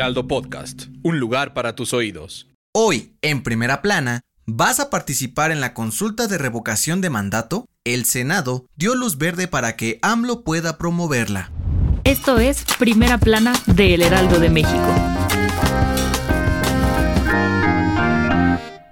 Heraldo Podcast, un lugar para tus oídos. Hoy, en primera plana, ¿vas a participar en la consulta de revocación de mandato? El Senado dio luz verde para que AMLO pueda promoverla. Esto es Primera Plana de El Heraldo de México.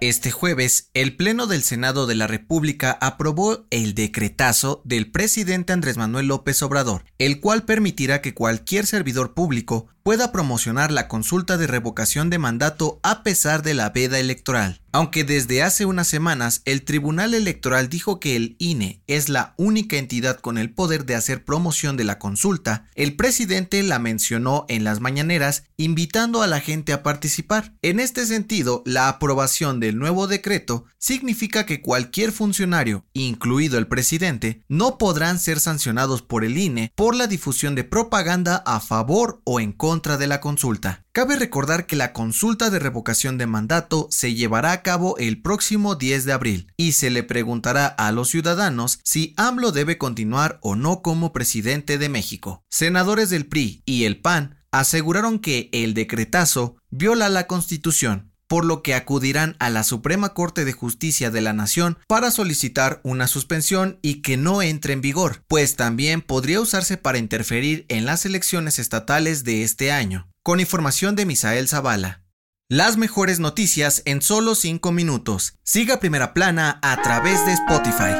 Este jueves, el Pleno del Senado de la República aprobó el decretazo del presidente Andrés Manuel López Obrador, el cual permitirá que cualquier servidor público pueda promocionar la consulta de revocación de mandato a pesar de la veda electoral. Aunque desde hace unas semanas el Tribunal Electoral dijo que el INE es la única entidad con el poder de hacer promoción de la consulta, el presidente la mencionó en las mañaneras invitando a la gente a participar. En este sentido, la aprobación del nuevo decreto significa que cualquier funcionario, incluido el presidente, no podrán ser sancionados por el INE por la difusión de propaganda a favor o en contra de la consulta. Cabe recordar que la consulta de revocación de mandato se llevará a cabo el próximo 10 de abril y se le preguntará a los ciudadanos si AMLO debe continuar o no como presidente de México. Senadores del PRI y el PAN aseguraron que el decretazo viola la Constitución por lo que acudirán a la Suprema Corte de Justicia de la Nación para solicitar una suspensión y que no entre en vigor, pues también podría usarse para interferir en las elecciones estatales de este año. Con información de Misael Zavala. Las mejores noticias en solo 5 minutos. Siga Primera Plana a través de Spotify.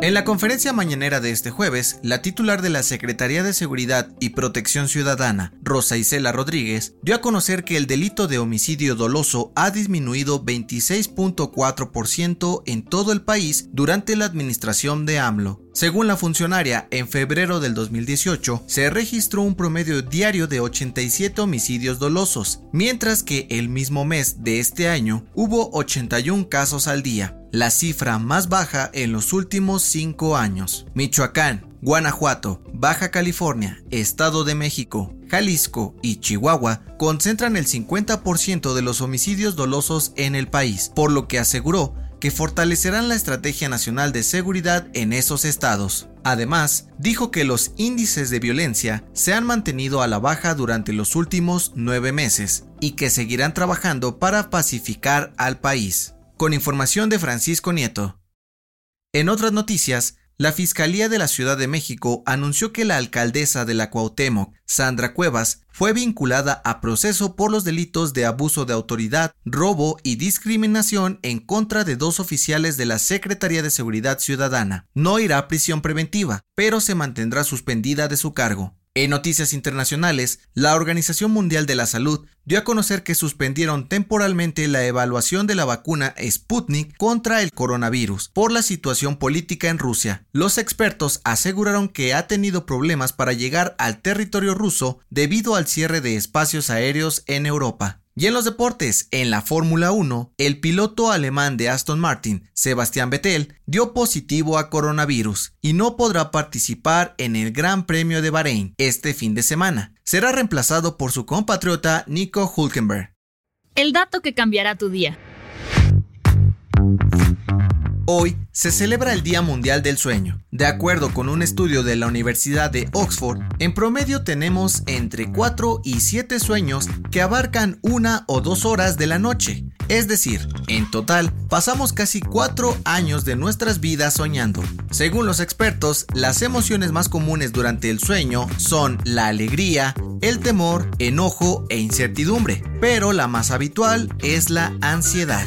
En la conferencia mañanera de este jueves, la titular de la Secretaría de Seguridad y Protección Ciudadana, Rosa Isela Rodríguez, dio a conocer que el delito de homicidio doloso ha disminuido 26.4% en todo el país durante la administración de AMLO. Según la funcionaria, en febrero del 2018 se registró un promedio diario de 87 homicidios dolosos, mientras que el mismo mes de este año hubo 81 casos al día la cifra más baja en los últimos cinco años. Michoacán, Guanajuato, Baja California, Estado de México, Jalisco y Chihuahua concentran el 50% de los homicidios dolosos en el país, por lo que aseguró que fortalecerán la Estrategia Nacional de Seguridad en esos estados. Además, dijo que los índices de violencia se han mantenido a la baja durante los últimos nueve meses y que seguirán trabajando para pacificar al país con información de Francisco Nieto. En otras noticias, la Fiscalía de la Ciudad de México anunció que la alcaldesa de la Cuauhtémoc, Sandra Cuevas, fue vinculada a proceso por los delitos de abuso de autoridad, robo y discriminación en contra de dos oficiales de la Secretaría de Seguridad Ciudadana. No irá a prisión preventiva, pero se mantendrá suspendida de su cargo. En noticias internacionales, la Organización Mundial de la Salud dio a conocer que suspendieron temporalmente la evaluación de la vacuna Sputnik contra el coronavirus por la situación política en Rusia. Los expertos aseguraron que ha tenido problemas para llegar al territorio ruso debido al cierre de espacios aéreos en Europa. Y en los deportes, en la Fórmula 1, el piloto alemán de Aston Martin, Sebastián Vettel, dio positivo a coronavirus y no podrá participar en el Gran Premio de Bahrein este fin de semana. Será reemplazado por su compatriota Nico Hulkenberg. El dato que cambiará tu día. Hoy se celebra el Día Mundial del Sueño. De acuerdo con un estudio de la Universidad de Oxford, en promedio tenemos entre 4 y 7 sueños que abarcan una o dos horas de la noche. Es decir, en total, pasamos casi 4 años de nuestras vidas soñando. Según los expertos, las emociones más comunes durante el sueño son la alegría, el temor, enojo e incertidumbre, pero la más habitual es la ansiedad.